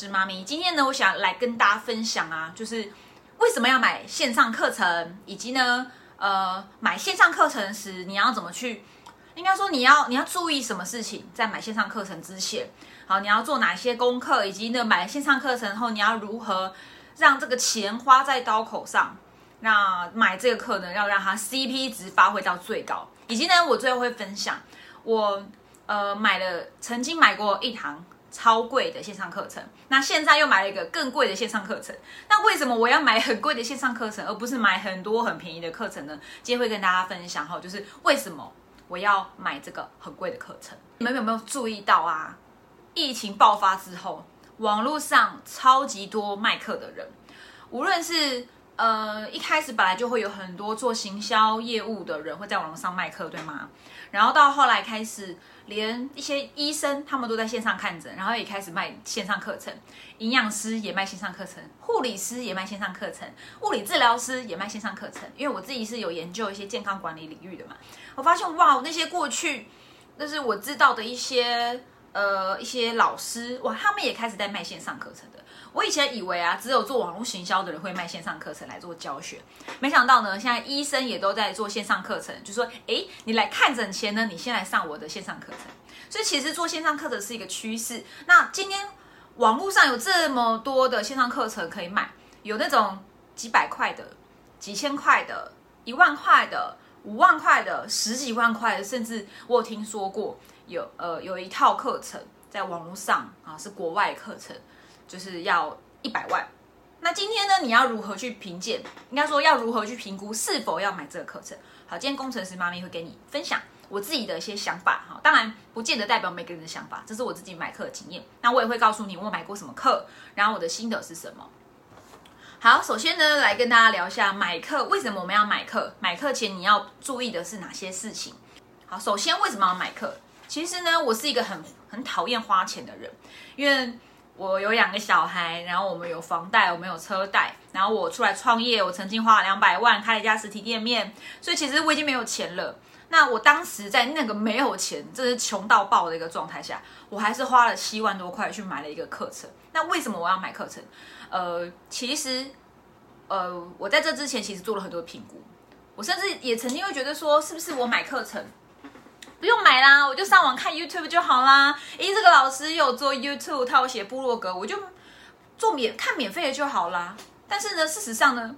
是妈咪。今天呢，我想来跟大家分享啊，就是为什么要买线上课程，以及呢，呃，买线上课程时你要怎么去，应该说你要你要注意什么事情，在买线上课程之前，好，你要做哪些功课，以及呢，买线上课程后你要如何让这个钱花在刀口上，那买这个课呢，要让它 CP 值发挥到最高，以及呢，我最后会分享我呃买了曾经买过一堂。超贵的线上课程，那现在又买了一个更贵的线上课程。那为什么我要买很贵的线上课程，而不是买很多很便宜的课程呢？今天会跟大家分享哈，就是为什么我要买这个很贵的课程。你们有没有注意到啊？疫情爆发之后，网络上超级多卖课的人，无论是呃一开始本来就会有很多做行销业务的人会在网络上卖课，对吗？然后到后来开始。连一些医生他们都在线上看诊，然后也开始卖线上课程，营养师也卖线上课程，护理师也卖线上课程，物理治疗师也卖线上课程。因为我自己是有研究一些健康管理领域的嘛，我发现哇，那些过去那是我知道的一些呃一些老师哇，他们也开始在卖线上课程的。我以前以为啊，只有做网络行销的人会卖线上课程来做教学，没想到呢，现在医生也都在做线上课程，就说，哎，你来看诊前呢，你先来上我的线上课程。所以其实做线上课程是一个趋势。那今天网络上有这么多的线上课程可以买，有那种几百块的、几千块的、一万块的、五万块的、十几万块的，甚至我有听说过有呃有一套课程在网络上啊是国外课程。就是要一百万，那今天呢？你要如何去评鉴？应该说要如何去评估是否要买这个课程？好，今天工程师妈咪会给你分享我自己的一些想法哈，当然不见得代表每个人的想法，这是我自己买课的经验。那我也会告诉你我买过什么课，然后我的心得是什么。好，首先呢，来跟大家聊一下买课为什么我们要买课？买课前你要注意的是哪些事情？好，首先为什么要买课？其实呢，我是一个很很讨厌花钱的人，因为。我有两个小孩，然后我们有房贷，我们有车贷，然后我出来创业，我曾经花了两百万开了一家实体店面，所以其实我已经没有钱了。那我当时在那个没有钱，这是穷到爆的一个状态下，我还是花了七万多块去买了一个课程。那为什么我要买课程？呃，其实，呃，我在这之前其实做了很多评估，我甚至也曾经会觉得说，是不是我买课程？买啦，我就上网看 YouTube 就好啦。咦，这个老师有做 YouTube，他有写部落格，我就做免看免费的就好啦。但是呢，事实上呢，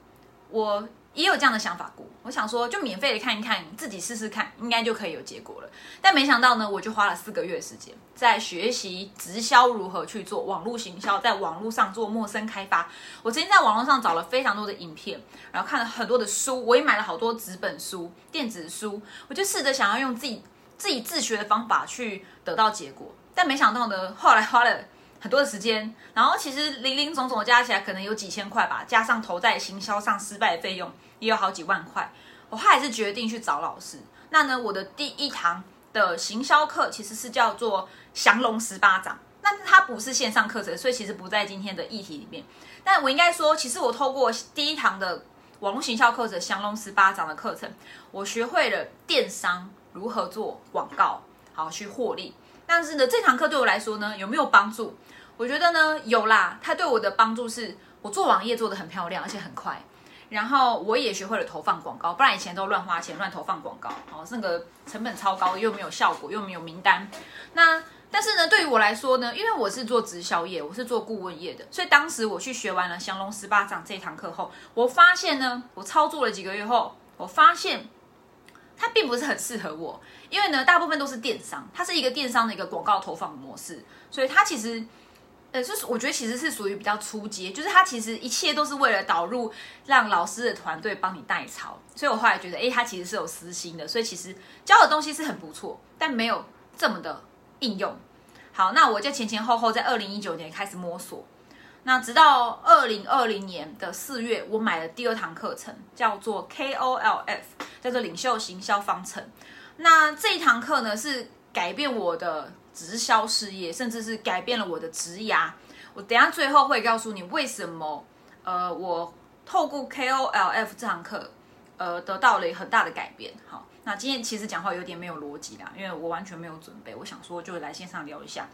我也有这样的想法过。我想说，就免费的看一看，自己试试看，应该就可以有结果了。但没想到呢，我就花了四个月时间在学习直销如何去做网络行销，在网络上做陌生开发。我曾经在网络上找了非常多的影片，然后看了很多的书，我也买了好多纸本书、电子书，我就试着想要用自己。自己自学的方法去得到结果，但没想到呢，后来花了很多的时间，然后其实零零总总加起来可能有几千块吧，加上投在行销上失败的费用也有好几万块，我还是决定去找老师。那呢，我的第一堂的行销课其实是叫做降龙十八掌，但是它不是线上课程，所以其实不在今天的议题里面。但我应该说，其实我透过第一堂的网络行销课程降龙十八掌的课程，我学会了电商。如何做广告，好去获利？但是呢，这堂课对我来说呢，有没有帮助？我觉得呢，有啦。它对我的帮助是，我做网页做的很漂亮，而且很快。然后我也学会了投放广告，不然以前都乱花钱乱投放广告，哦，那个成本超高，又没有效果，又没有名单。那但是呢，对于我来说呢，因为我是做直销业，我是做顾问业的，所以当时我去学完了降龙十八掌这堂课后，我发现呢，我操作了几个月后，我发现。它并不是很适合我，因为呢，大部分都是电商，它是一个电商的一个广告投放模式，所以它其实，呃，就是我觉得其实是属于比较初阶，就是它其实一切都是为了导入，让老师的团队帮你代操，所以我后来觉得，哎，它其实是有私心的，所以其实教的东西是很不错，但没有这么的应用。好，那我就前前后后在二零一九年开始摸索。那直到二零二零年的四月，我买了第二堂课程，叫做 KOLF，叫做领袖行销方程。那这一堂课呢，是改变我的直销事业，甚至是改变了我的职涯。我等下最后会告诉你为什么，呃，我透过 KOLF 这堂课，呃，得到了很大的改变。好，那今天其实讲话有点没有逻辑啦，因为我完全没有准备，我想说就来线上聊一下。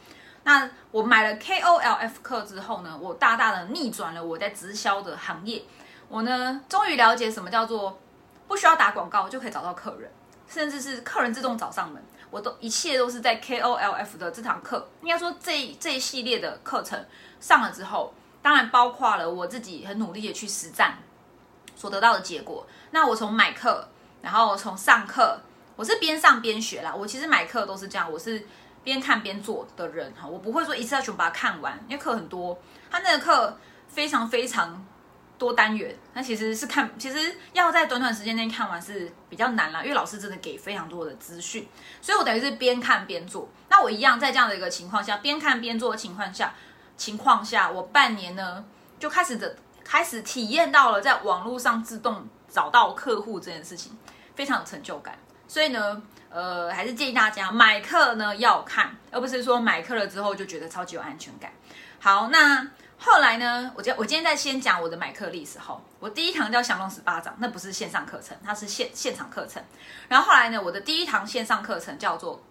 那我买了 KOLF 课之后呢，我大大的逆转了我在直销的行业。我呢，终于了解什么叫做不需要打广告就可以找到客人，甚至是客人自动找上门。我都一切都是在 KOLF 的这堂课，应该说这这一系列的课程上了之后，当然包括了我自己很努力的去实战所得到的结果。那我从买课，然后从上课，我是边上边学啦。我其实买课都是这样，我是边看边做的人哈，我不会说一次要全部把它看完，因为课很多，他那个课非常非常。多单元，那其实是看，其实要在短短时间内看完是比较难啦，因为老师真的给非常多的资讯，所以我等于是边看边做。那我一样在这样的一个情况下，边看边做的情况下，情况下，我半年呢就开始的开始体验到了在网络上自动找到客户这件事情，非常有成就感。所以呢，呃，还是建议大家买课呢要看，而不是说买课了之后就觉得超级有安全感。好，那。后来呢，我今我今天在先讲我的买课历史后，我第一堂叫降龙十八掌，那不是线上课程，它是现现场课程。然后后来呢，我的第一堂线上课程叫做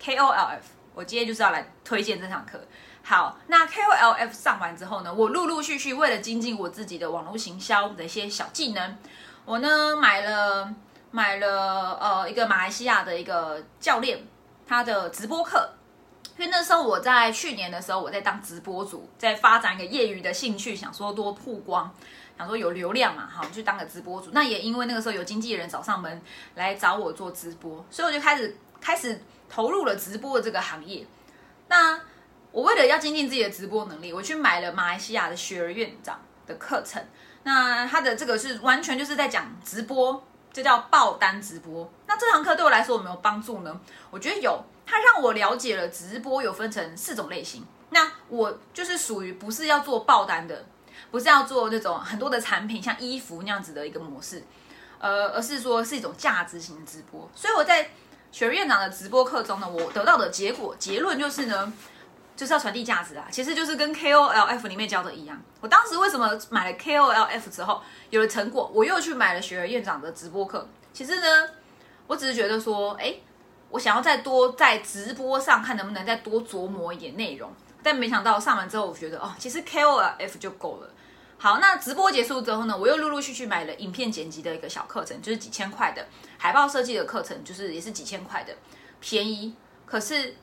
KOLF，我今天就是要来推荐这堂课。好，那 KOLF 上完之后呢，我陆陆续续为了精进我自己的网络行销的一些小技能，我呢买了买了呃一个马来西亚的一个教练他的直播课。因为那时候我在去年的时候，我在当直播主，在发展一个业余的兴趣，想说多曝光，想说有流量嘛，好去当个直播主。那也因为那个时候有经纪人找上门来找我做直播，所以我就开始开始投入了直播的这个行业。那我为了要精进自己的直播能力，我去买了马来西亚的雪儿院长的课程。那他的这个是完全就是在讲直播，这叫爆单直播。那这堂课对我来说有没有帮助呢？我觉得有。它让我了解了直播有分成四种类型，那我就是属于不是要做爆单的，不是要做那种很多的产品像衣服那样子的一个模式，呃，而是说是一种价值型直播。所以我在学院长的直播课中呢，我得到的结果结论就是呢，就是要传递价值啊，其实就是跟 KOLF 里面教的一样。我当时为什么买了 KOLF 之后有了成果，我又去买了学院长的直播课？其实呢，我只是觉得说，哎。我想要再多在直播上看能不能再多琢磨一点内容，但没想到上完之后，我觉得哦，其实 KOLF 就够了。好，那直播结束之后呢，我又陆陆续续买了影片剪辑的一个小课程，就是几千块的海报设计的课程，就是也是几千块的，便宜。可是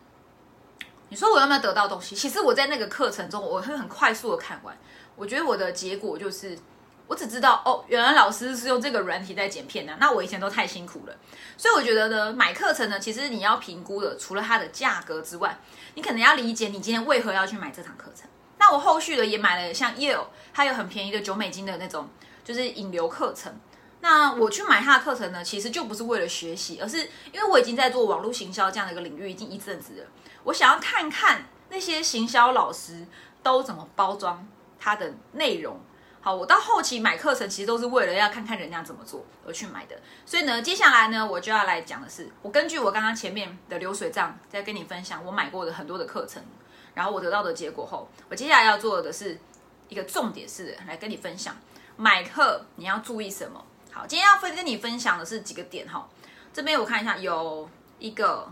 你说我有没有得到东西？其实我在那个课程中，我会很快速的看完，我觉得我的结果就是。我只知道哦，原来老师是用这个软体在剪片的。那我以前都太辛苦了，所以我觉得呢，买课程呢，其实你要评估的，除了它的价格之外，你可能要理解你今天为何要去买这堂课程。那我后续的也买了像 Yale，它有很便宜的九美金的那种，就是引流课程。那我去买它的课程呢，其实就不是为了学习，而是因为我已经在做网络行销这样的一个领域已经一阵子了，我想要看看那些行销老师都怎么包装它的内容。好，我到后期买课程，其实都是为了要看看人家怎么做而去买的。所以呢，接下来呢，我就要来讲的是，我根据我刚刚前面的流水账，在跟你分享我买过的很多的课程，然后我得到的结果后，我接下来要做的是一个重点是来跟你分享买课你要注意什么。好，今天要分跟你分享的是几个点哈。这边我看一下，有一个、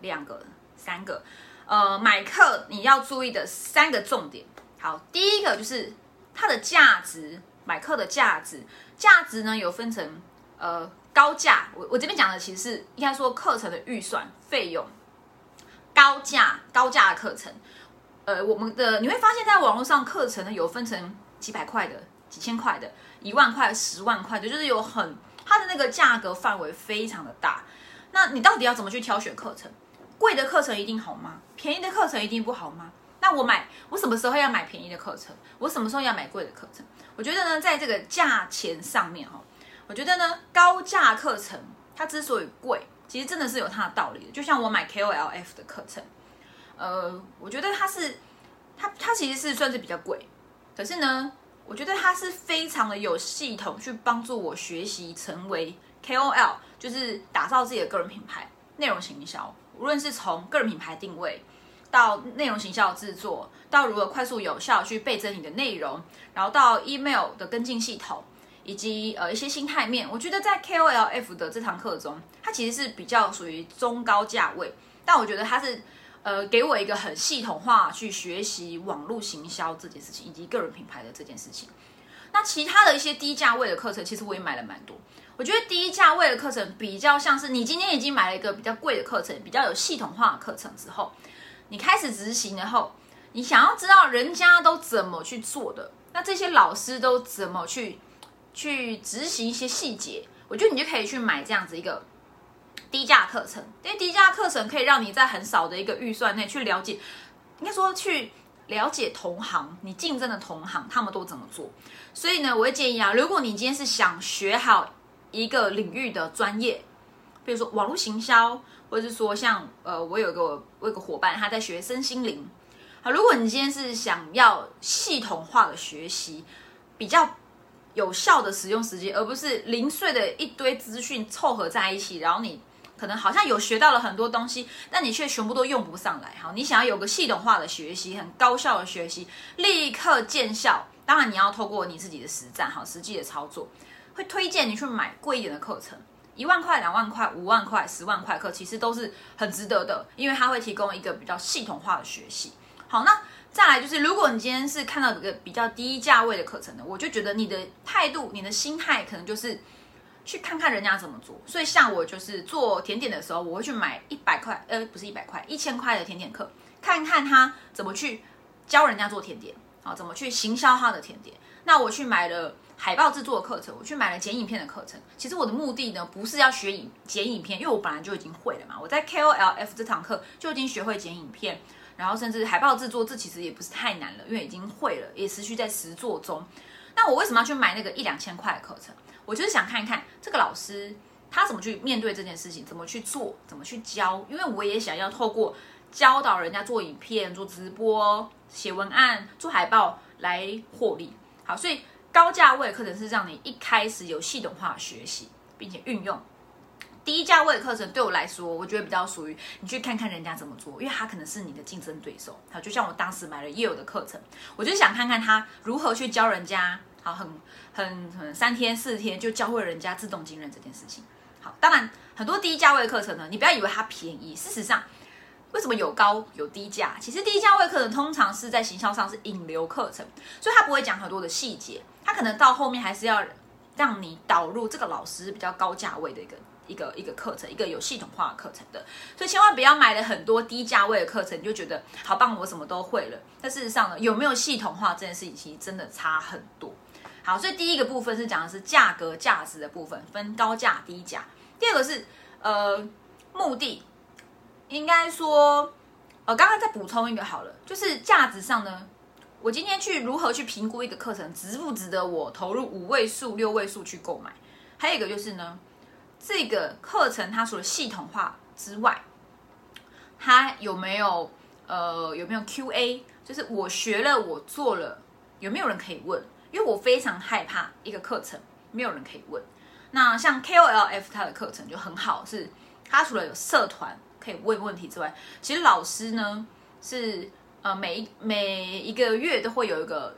两个、三个，呃，买课你要注意的三个重点。好，第一个就是。它的价值，买课的价值，价值呢有分成，呃，高价。我我这边讲的其实是应该说课程的预算费用，高价高价的课程，呃，我们的你会发现在网络上课程呢有分成几百块的、几千块的、一万块、十万块的，就是有很它的那个价格范围非常的大。那你到底要怎么去挑选课程？贵的课程一定好吗？便宜的课程一定不好吗？那我买，我什么时候要买便宜的课程？我什么时候要买贵的课程？我觉得呢，在这个价钱上面哈，我觉得呢，高价课程它之所以贵，其实真的是有它的道理的。就像我买 KOLF 的课程，呃，我觉得它是，它它其实是算是比较贵，可是呢，我觉得它是非常的有系统去帮助我学习成为 KOL，就是打造自己的个人品牌、内容行销，无论是从个人品牌定位。到内容行销制作，到如何快速有效去倍增你的内容，然后到 email 的跟进系统，以及呃一些心态面，我觉得在 KOLF 的这堂课中，它其实是比较属于中高价位，但我觉得它是呃，给我一个很系统化去学习网络行销这件事情，以及个人品牌的这件事情。那其他的一些低价位的课程，其实我也买了蛮多。我觉得低价位的课程比较像是你今天已经买了一个比较贵的课程，比较有系统化的课程之后，你开始执行然后，你想要知道人家都怎么去做的，那这些老师都怎么去去执行一些细节，我觉得你就可以去买这样子一个低价课程，因为低价课程可以让你在很少的一个预算内去了解，应该说去了解同行，你竞争的同行他们都怎么做。所以呢，我会建议啊，如果你今天是想学好。一个领域的专业，比如说网络行销，或者是说像呃，我有个我有个伙伴他在学身心灵。好，如果你今天是想要系统化的学习，比较有效的使用时间，而不是零碎的一堆资讯凑合在一起，然后你可能好像有学到了很多东西，但你却全部都用不上来。好，你想要有个系统化的学习，很高效的学习，立刻见效，当然你要透过你自己的实战，好，实际的操作。会推荐你去买贵一点的课程，一万块、两万块、五万块、十万块课，其实都是很值得的，因为它会提供一个比较系统化的学习。好，那再来就是，如果你今天是看到一个比较低价位的课程呢，我就觉得你的态度、你的心态可能就是去看看人家怎么做。所以像我就是做甜点的时候，我会去买一百块，呃，不是一百块，一千块的甜点课，看看他怎么去教人家做甜点，啊，怎么去行销他的甜点。那我去买了。海报制作的课程，我去买了剪影片的课程。其实我的目的呢，不是要学影剪影片，因为我本来就已经会了嘛。我在 KOLF 这堂课就已经学会剪影片，然后甚至海报制作，这其实也不是太难了，因为已经会了，也持续在实做中。那我为什么要去买那个一两千块的课程？我就是想看一看这个老师他怎么去面对这件事情，怎么去做，怎么去教。因为我也想要透过教导人家做影片、做直播、写文案、做海报来获利。好，所以。高价位课程是让你一开始有系统化学习，并且运用。低价位的课程对我来说，我觉得比较属于你去看看人家怎么做，因为他可能是你的竞争对手。好，就像我当时买了业友的课程，我就想看看他如何去教人家。好，很 很很三天四天就教会人家自动精认这件事情。好，当然很多低价位的课程呢，你不要以为它便宜，事实上。为什么有高有低价？其实低价位课程通常是在行销上是引流课程，所以他不会讲很多的细节，他可能到后面还是要让你导入这个老师比较高价位的一个一个一个课程，一个有系统化的课程的。所以千万不要买了很多低价位的课程，你就觉得好棒，我什么都会了。但事实上呢，有没有系统化这件事情，其实真的差很多。好，所以第一个部分是讲的是价格价值的部分，分高价低价。第二个是呃目的。应该说，呃，刚刚再补充一个好了，就是价值上呢，我今天去如何去评估一个课程值不值得我投入五位数、六位数去购买？还有一个就是呢，这个课程它除了系统化之外，它有没有呃有没有 Q&A？就是我学了我做了，有没有人可以问？因为我非常害怕一个课程没有人可以问。那像 KOLF 它的课程就很好，是它除了有社团。可以问问题之外，其实老师呢是呃每一每一个月都会有一个，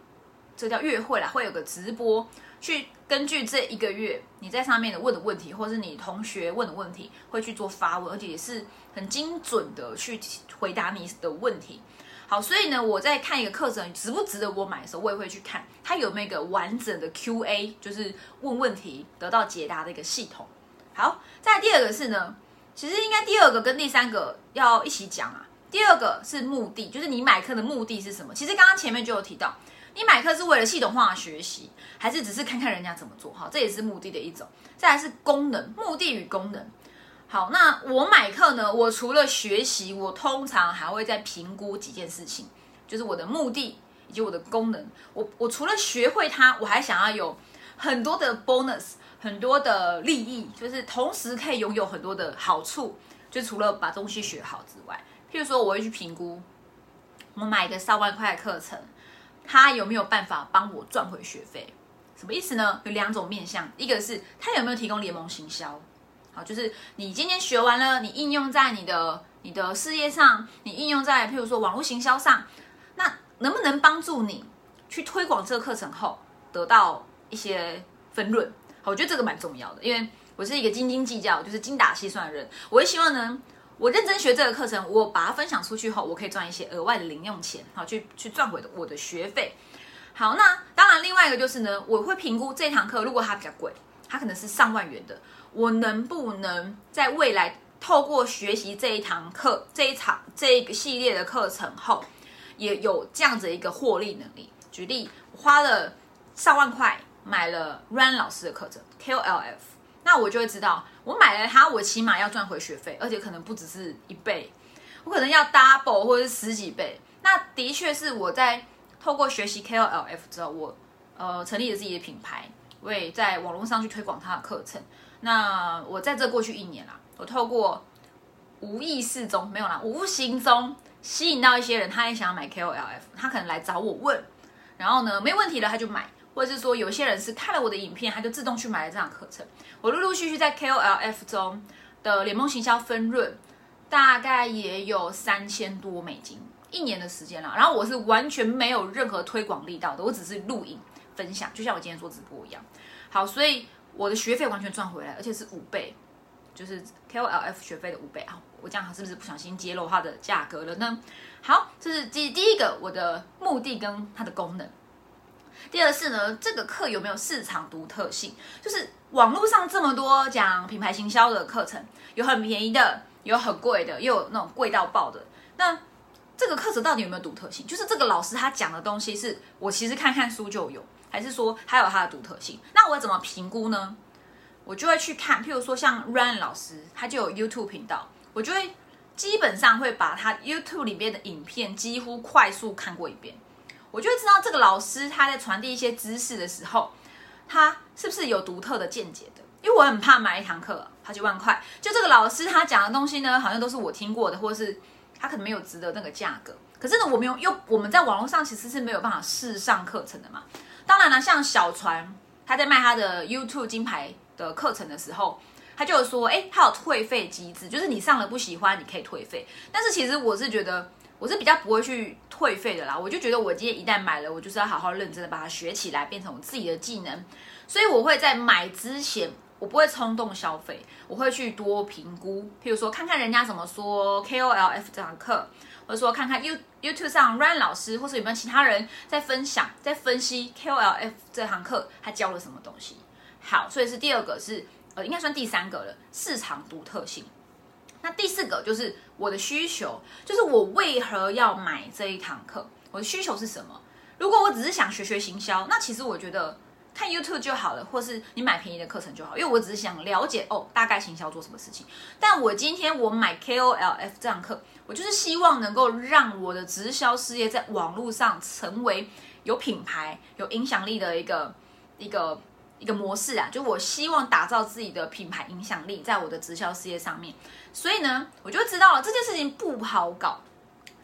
这叫月会啦，会有个直播，去根据这一个月你在上面的问的问题，或是你同学问的问题，会去做发问，而且也是很精准的去回答你的问题。好，所以呢，我在看一个课程值不值得我买的时候，我也会去看它有没有一个完整的 Q&A，就是问问题得到解答的一个系统。好，再第二个是呢。其实应该第二个跟第三个要一起讲啊。第二个是目的，就是你买课的目的是什么？其实刚刚前面就有提到，你买课是为了系统化学习，还是只是看看人家怎么做？好，这也是目的的一种。再来是功能，目的与功能。好，那我买课呢？我除了学习，我通常还会再评估几件事情，就是我的目的以及我的功能。我我除了学会它，我还想要有很多的 bonus。很多的利益，就是同时可以拥有很多的好处。就除了把东西学好之外，譬如说，我会去评估，我买一个上万块的课程，它有没有办法帮我赚回学费？什么意思呢？有两种面向，一个是它有没有提供联盟行销，好，就是你今天学完了，你应用在你的你的事业上，你应用在譬如说网络行销上，那能不能帮助你去推广这个课程后得到一些分润？我觉得这个蛮重要的，因为我是一个斤斤计较，就是精打细算的人。我也希望能，我认真学这个课程，我把它分享出去后，我可以赚一些额外的零用钱，好去去赚回我的学费。好，那当然另外一个就是呢，我会评估这堂课，如果它比较贵，它可能是上万元的，我能不能在未来透过学习这一堂课、这一场这一个系列的课程后，也有这样子一个获利能力？举例，花了上万块买了 Run 老师的课程 KLF 那我就会知道，我买了它，我起码要赚回学费，而且可能不只是一倍，我可能要 double 或者是十几倍。那的确是我在。透过学习 KOLF 之后，我呃成立了自己的品牌，我也在网络上去推广他的课程。那我在这过去一年啦，我透过无意识中没有啦，无形中吸引到一些人，他也想要买 KOLF，他可能来找我问，然后呢没问题了他就买，或者是说有些人是看了我的影片，他就自动去买了这堂课程。我陆陆续续在 KOLF 中的联盟行销分润，大概也有三千多美金。一年的时间了，然后我是完全没有任何推广力道的，我只是录影分享，就像我今天做直播一样。好，所以我的学费完全赚回来，而且是五倍，就是 KOLF 学费的五倍啊！我这样是不是不小心揭露它的价格了呢？好，这是第第一个我的目的跟它的功能。第二是呢，这个课有没有市场独特性？就是网络上这么多讲品牌行销的课程，有很便宜的，有很贵的，又有那种贵到爆的，那。这个课程到底有没有独特性？就是这个老师他讲的东西，是我其实看看书就有，还是说他有他的独特性？那我怎么评估呢？我就会去看，譬如说像 Ryan 老师，他就有 YouTube 频道，我就会基本上会把他 YouTube 里面的影片几乎快速看过一遍，我就会知道这个老师他在传递一些知识的时候，他是不是有独特的见解的？因为我很怕买一堂课好几万块，就这个老师他讲的东西呢，好像都是我听过的，或者是。他可能没有值得那个价格，可是呢，我们有又我们在网络上其实是没有办法试上课程的嘛。当然了，像小船他在卖他的 YouTube 金牌的课程的时候，他就有说，哎，他有退费机制，就是你上了不喜欢，你可以退费。但是其实我是觉得，我是比较不会去退费的啦。我就觉得我今天一旦买了，我就是要好好认真的把它学起来，变成我自己的技能。所以我会在买之前。我不会冲动消费，我会去多评估，譬如说看看人家怎么说 KOLF 这堂课，或者说看看 You YouTube 上 Ryan 老师，或是有没有其他人在分享、在分析 KOLF 这堂课他教了什么东西。好，所以是第二个是呃，应该算第三个了，市场独特性。那第四个就是我的需求，就是我为何要买这一堂课？我的需求是什么？如果我只是想学学行销，那其实我觉得。看 YouTube 就好了，或是你买便宜的课程就好，因为我只是想了解哦，大概行销做什么事情。但我今天我买 KOLF 这堂课，我就是希望能够让我的直销事业在网络上成为有品牌、有影响力的一个一个一个模式啊！就我希望打造自己的品牌影响力在我的直销事业上面。所以呢，我就知道了这件事情不好搞，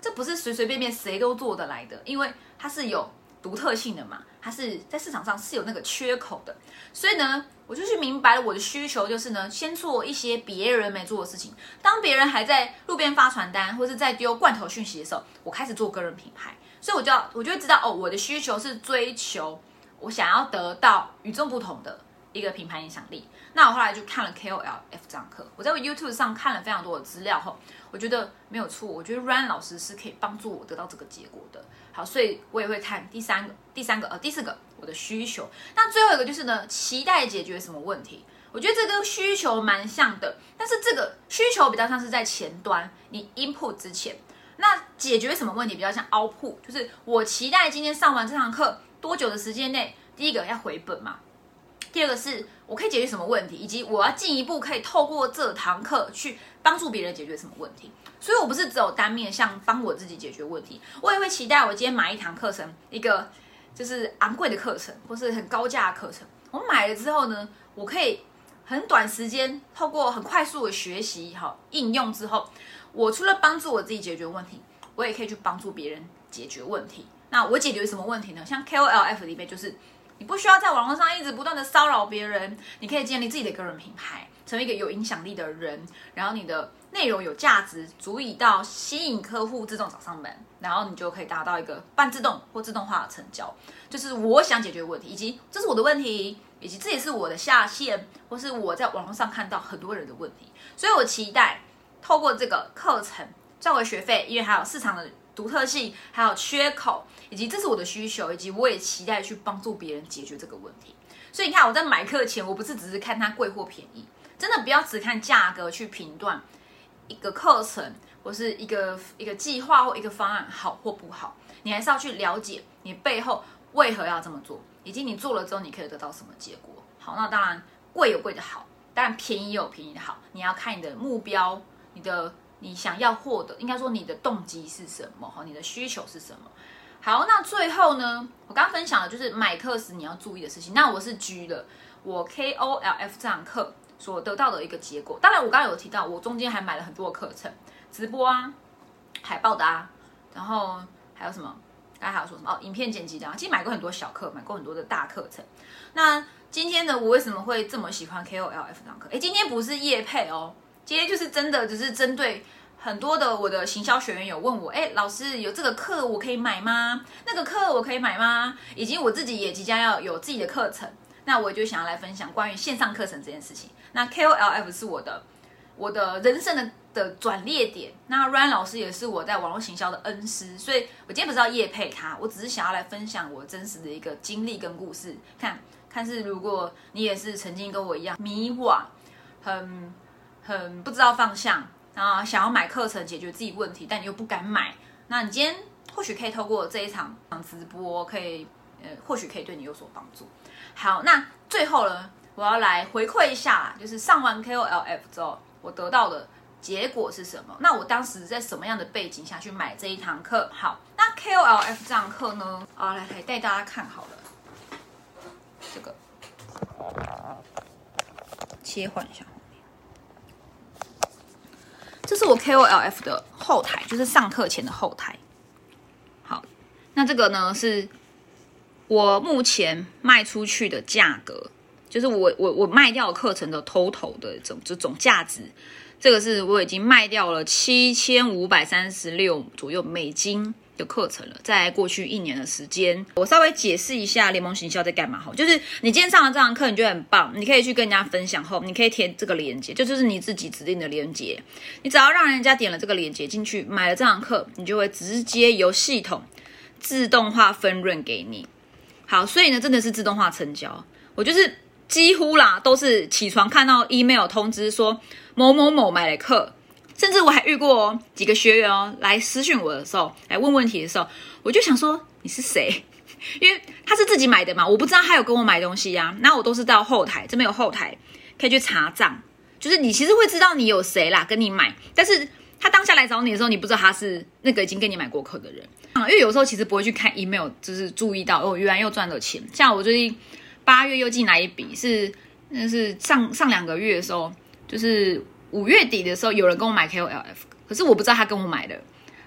这不是随随便便谁都做得来的，因为它是有。独特性的嘛，它是在市场上是有那个缺口的，所以呢，我就去明白了我的需求就是呢，先做一些别人没做的事情。当别人还在路边发传单或者在丢罐头讯息的时候，我开始做个人品牌。所以我就要，我就会知道哦，我的需求是追求我想要得到与众不同的一个品牌影响力。那我后来就看了 KOLF 这堂课，我在 YouTube 上看了非常多的资料后，我觉得没有错，我觉得 Ryan 老师是可以帮助我得到这个结果的。好，所以我也会看第三个、第三个呃第四个我的需求。那最后一个就是呢，期待解决什么问题？我觉得这跟需求蛮像的，但是这个需求比较像是在前端，你 input 之前，那解决什么问题比较像 output，就是我期待今天上完这堂课多久的时间内，第一个要回本嘛，第二个是我可以解决什么问题，以及我要进一步可以透过这堂课去帮助别人解决什么问题。所以，我不是只有单面向帮我自己解决问题，我也会期待我今天买一堂课程，一个就是昂贵的课程，或是很高价的课程。我买了之后呢，我可以很短时间透过很快速的学习，哈应用之后，我除了帮助我自己解决问题，我也可以去帮助别人解决问题。那我解决什么问题呢？像 KOLF 里面就是，你不需要在网络上一直不断的骚扰别人，你可以建立自己的个人品牌。成为一个有影响力的人，然后你的内容有价值，足以到吸引客户自动找上门，然后你就可以达到一个半自动或自动化的成交。就是我想解决问题，以及这是我的问题，以及这也是我的下线，或是我在网络上看到很多人的问题。所以我期待透过这个课程赚回学费，因为还有市场的独特性，还有缺口，以及这是我的需求，以及我也期待去帮助别人解决这个问题。所以你看，我在买课前，我不是只是看它贵或便宜，真的不要只看价格去评断一个课程或是一个一个计划或一个方案好或不好，你还是要去了解你背后为何要这么做，以及你做了之后你可以得到什么结果。好，那当然贵有贵的好，当然便宜有便宜的好，你要看你的目标，你的你想要获得，应该说你的动机是什么，哈，你的需求是什么。好，那最后呢，我刚刚分享的就是买课时你要注意的事情。那我是 G 的，我 KOLF 这堂课所得到的一个结果。当然，我刚刚有提到，我中间还买了很多的课程，直播啊，海报的啊，然后还有什么？刚才还有说什么？哦，影片剪辑的啊。其实买过很多小课，买过很多的大课程。那今天呢，我为什么会这么喜欢 KOLF 这堂课？哎，今天不是夜配哦，今天就是真的，只是针对。很多的我的行销学员有问我，哎，老师有这个课我可以买吗？那个课我可以买吗？以及我自己也即将要有自己的课程，那我就想要来分享关于线上课程这件事情。那 KOLF 是我的我的人生的的转捩点。那 Ryan 老师也是我在网络行销的恩师，所以我今天不是要夜配他，我只是想要来分享我真实的一个经历跟故事，看看是如果你也是曾经跟我一样迷惘，很很不知道方向。啊，想要买课程解决自己问题，但你又不敢买，那你今天或许可以透过这一场直播，可以呃，或许可以对你有所帮助。好，那最后呢，我要来回馈一下，就是上完 KOLF 之后，我得到的结果是什么？那我当时在什么样的背景下去买这一堂课？好，那 KOLF 这堂课呢？啊，来来带大家看好了，这个切换一下。是我 KOLF 的后台，就是上课前的后台。好，那这个呢是我目前卖出去的价格，就是我我我卖掉课程的 total 的总这总价值。这个是我已经卖掉了七千五百三十六左右美金。的课程了，在过去一年的时间，我稍微解释一下联盟行销在干嘛。哈，就是你今天上了这堂课，你觉得很棒，你可以去跟人家分享后，你可以填这个链接，就就是你自己指定的链接。你只要让人家点了这个链接进去，买了这堂课，你就会直接由系统自动化分润给你。好，所以呢，真的是自动化成交。我就是几乎啦，都是起床看到 email 通知说某某某买了课。甚至我还遇过几个学员哦，来私讯我的时候，来问问题的时候，我就想说你是谁？因为他是自己买的嘛，我不知道他有跟我买东西呀。那我都是到后台这边有后台可以去查账，就是你其实会知道你有谁啦跟你买，但是他当下来找你的时候，你不知道他是那个已经跟你买过课的人啊。因为有时候其实不会去看 email，就是注意到哦，原来又赚了钱。像我最近八月又进来一笔，是那是上上两个月的时候，就是。五月底的时候，有人跟我买 KOLF，可是我不知道他跟我买的，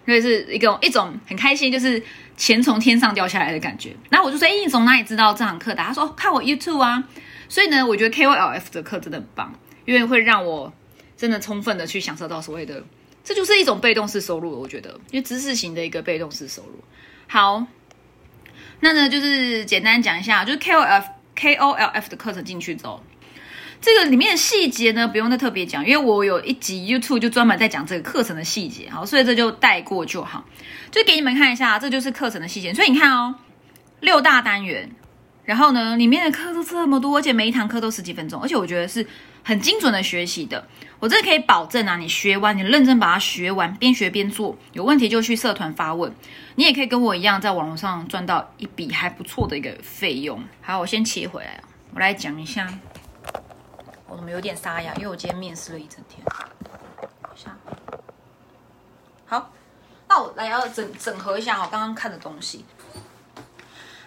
所以是一个一种很开心，就是钱从天上掉下来的感觉。然后我就说：“哎，你从哪里知道这堂课的？”他说：“看我 YouTube 啊。”所以呢，我觉得 KOLF 的课真的很棒，因为会让我真的充分的去享受到所谓的，这就是一种被动式收入。我觉得，因为知识型的一个被动式收入。好，那呢就是简单讲一下，就是 KOF KOLF 的课程进去之后。这个里面的细节呢，不用再特别讲，因为我有一集 YouTube 就专门在讲这个课程的细节，好，所以这就带过就好，就给你们看一下，这就是课程的细节。所以你看哦，六大单元，然后呢，里面的课都这么多，而且每一堂课都十几分钟，而且我觉得是很精准的学习的。我这可以保证啊，你学完，你认真把它学完，边学边做，有问题就去社团发问，你也可以跟我一样，在网络上赚到一笔还不错的一个费用。好，我先切回来，我来讲一下。我怎么有点沙哑？因为我今天面试了一整天。好，那我来要整整合一下我刚刚看的东西。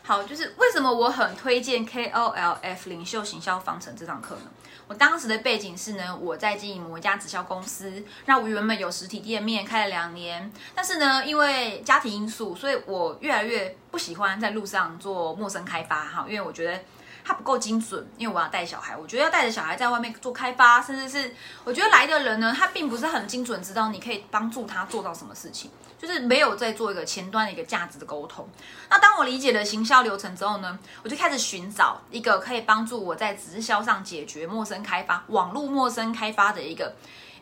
好，就是为什么我很推荐 KOLF 领袖行销方程这堂课呢？我当时的背景是呢，我在经营某一家直销公司，那我原本有实体店面开了两年，但是呢，因为家庭因素，所以我越来越不喜欢在路上做陌生开发哈，因为我觉得。它不够精准，因为我要带小孩，我觉得要带着小孩在外面做开发，甚至是我觉得来的人呢，他并不是很精准，知道你可以帮助他做到什么事情，就是没有在做一个前端的一个价值的沟通。那当我理解了行销流程之后呢，我就开始寻找一个可以帮助我在直销上解决陌生开发、网络陌生开发的一个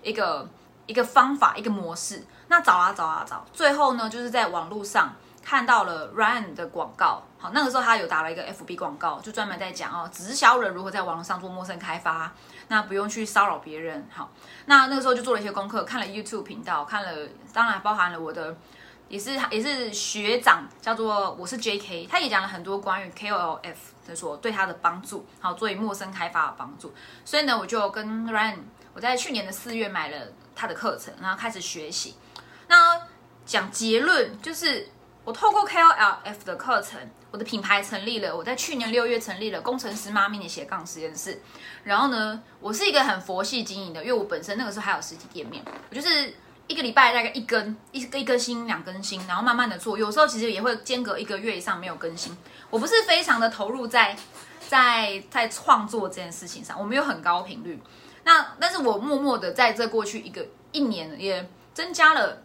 一个。一个方法，一个模式。那找啊找啊找，最后呢，就是在网络上看到了 Ryan 的广告。好，那个时候他有打了一个 FB 广告，就专门在讲哦，直销人如何在网络上做陌生开发，那不用去骚扰别人。好，那那个时候就做了一些功课，看了 YouTube 频道，看了，当然包含了我的。也是也是学长，叫做我是 J.K.，他也讲了很多关于 K.O.L.F 的所对他的帮助，好作为陌生开发的帮助。所以呢，我就跟 Ryan，我在去年的四月买了他的课程，然后开始学习。那讲结论就是，我透过 K.O.L.F 的课程，我的品牌成立了。我在去年六月成立了工程师妈咪的斜杠实验室。然后呢，我是一个很佛系经营的，因为我本身那个时候还有实体店面，我就是。一个礼拜大概一根一一更新两更新，然后慢慢的做，有时候其实也会间隔一个月以上没有更新。我不是非常的投入在在在创作这件事情上，我没有很高频率。那但是我默默的在这过去一个一年也增加了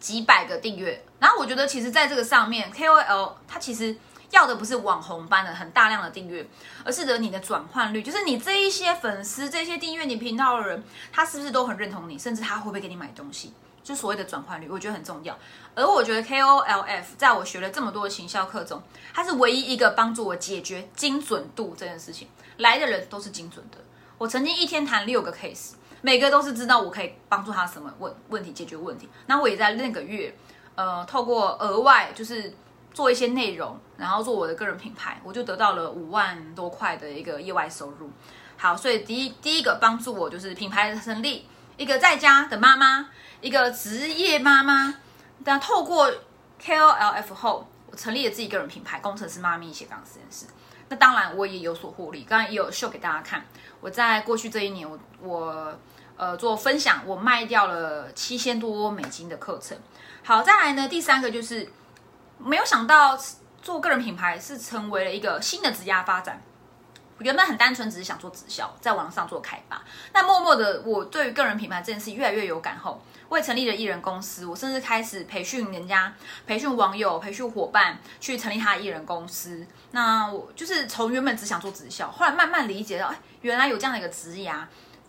几百个订阅。然后我觉得其实在这个上面，KOL 它其实。要的不是网红般的很大量的订阅，而是得你的转换率，就是你这一些粉丝、这些订阅你频道的人，他是不是都很认同你，甚至他会不会给你买东西，就所谓的转换率，我觉得很重要。而我觉得 KOLF 在我学了这么多的行销课中，它是唯一一个帮助我解决精准度这件事情，来的人都是精准的。我曾经一天谈六个 case，每个都是知道我可以帮助他什么问问题解决问题。那我也在那个月，呃，透过额外就是。做一些内容，然后做我的个人品牌，我就得到了五万多块的一个业外收入。好，所以第一第一个帮助我就是品牌的成立，一个在家的妈妈，一个职业妈妈。但透过 KOLF 后，我成立了自己个人品牌，工程师妈咪斜杠实验室。那当然我也有所获利，刚刚也有秀给大家看。我在过去这一年，我我呃做分享，我卖掉了七千多美金的课程。好，再来呢，第三个就是。没有想到做个人品牌是成为了一个新的职业发展。我原本很单纯，只是想做直销，在网上做开发。那默默的，我对于个人品牌这件事越来越有感后，我也成立了艺人公司。我甚至开始培训人家，培训网友，培训伙伴，去成立他的艺人公司。那我就是从原本只想做直销，后来慢慢理解到，哎，原来有这样的一个职业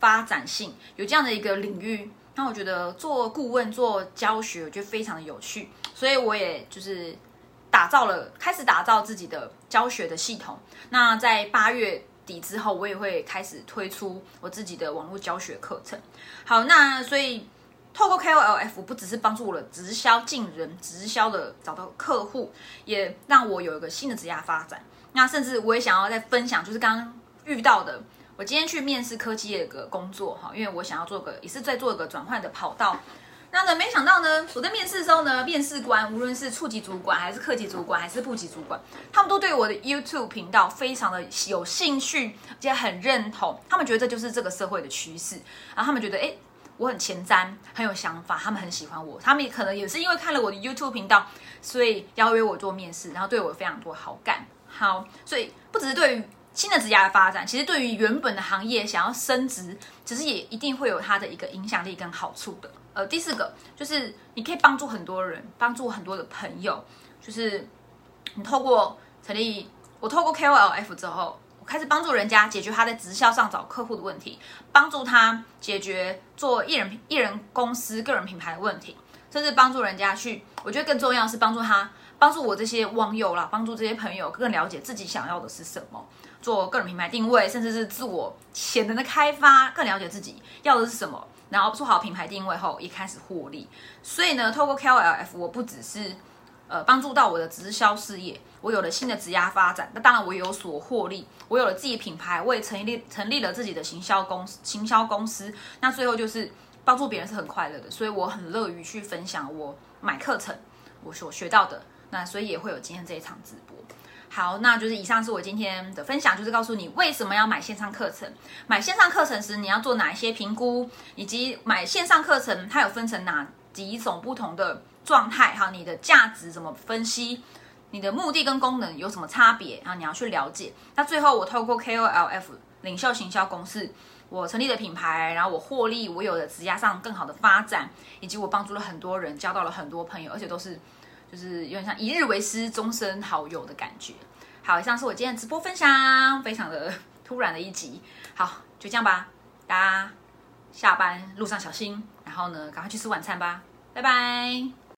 发展性，有这样的一个领域。那我觉得做顾问、做教学，我觉得非常的有趣。所以我也就是打造了，开始打造自己的教学的系统。那在八月底之后，我也会开始推出我自己的网络教学课程。好，那所以透过 KOLF 不只是帮助我的直销进人，直销的找到客户，也让我有一个新的职业发展。那甚至我也想要再分享，就是刚刚遇到的，我今天去面试科技业的工作哈，因为我想要做个也是在做一个转换的跑道。那呢？没想到呢，我在面试的时候呢，面试官无论是处级主管，还是科级主管，还是部级主管，他们都对我的 YouTube 频道非常的有兴趣，而且很认同。他们觉得这就是这个社会的趋势，然后他们觉得，哎，我很前瞻，很有想法，他们很喜欢我。他们可能也是因为看了我的 YouTube 频道，所以邀约我做面试，然后对我非常多好感。好，所以不只是对于新的职业的发展，其实对于原本的行业想要升职，其实也一定会有它的一个影响力跟好处的。呃，第四个就是你可以帮助很多人，帮助很多的朋友。就是你透过成立，我透过 KOLF 之后，我开始帮助人家解决他在直销上找客户的问题，帮助他解决做艺人艺人公司个人品牌的问题，甚至帮助人家去。我觉得更重要是帮助他，帮助我这些网友啦，帮助这些朋友更了解自己想要的是什么，做个人品牌定位，甚至是自我潜能的开发，更了解自己要的是什么。然后做好品牌定位后，也开始获利。所以呢，透过 KOLF，我不只是呃帮助到我的直销事业，我有了新的职业发展。那当然，我也有所获利，我有了自己品牌，我也成立成立了自己的行销公司。行销公司，那最后就是帮助别人是很快乐的，所以我很乐于去分享我买课程我所学到的。那所以也会有今天这一场直播。好，那就是以上是我今天的分享，就是告诉你为什么要买线上课程。买线上课程时，你要做哪一些评估，以及买线上课程它有分成哪几种不同的状态，哈，你的价值怎么分析，你的目的跟功能有什么差别，然后你要去了解。那最后我透过 KOLF 领袖行销公式，我成立的品牌，然后我获利，我有了职业上更好的发展，以及我帮助了很多人，交到了很多朋友，而且都是。就是有点像一日为师，终身好友的感觉。好，以上是我今天的直播分享，非常的突然的一集。好，就这样吧，大家下班路上小心。然后呢，赶快去吃晚餐吧，拜拜。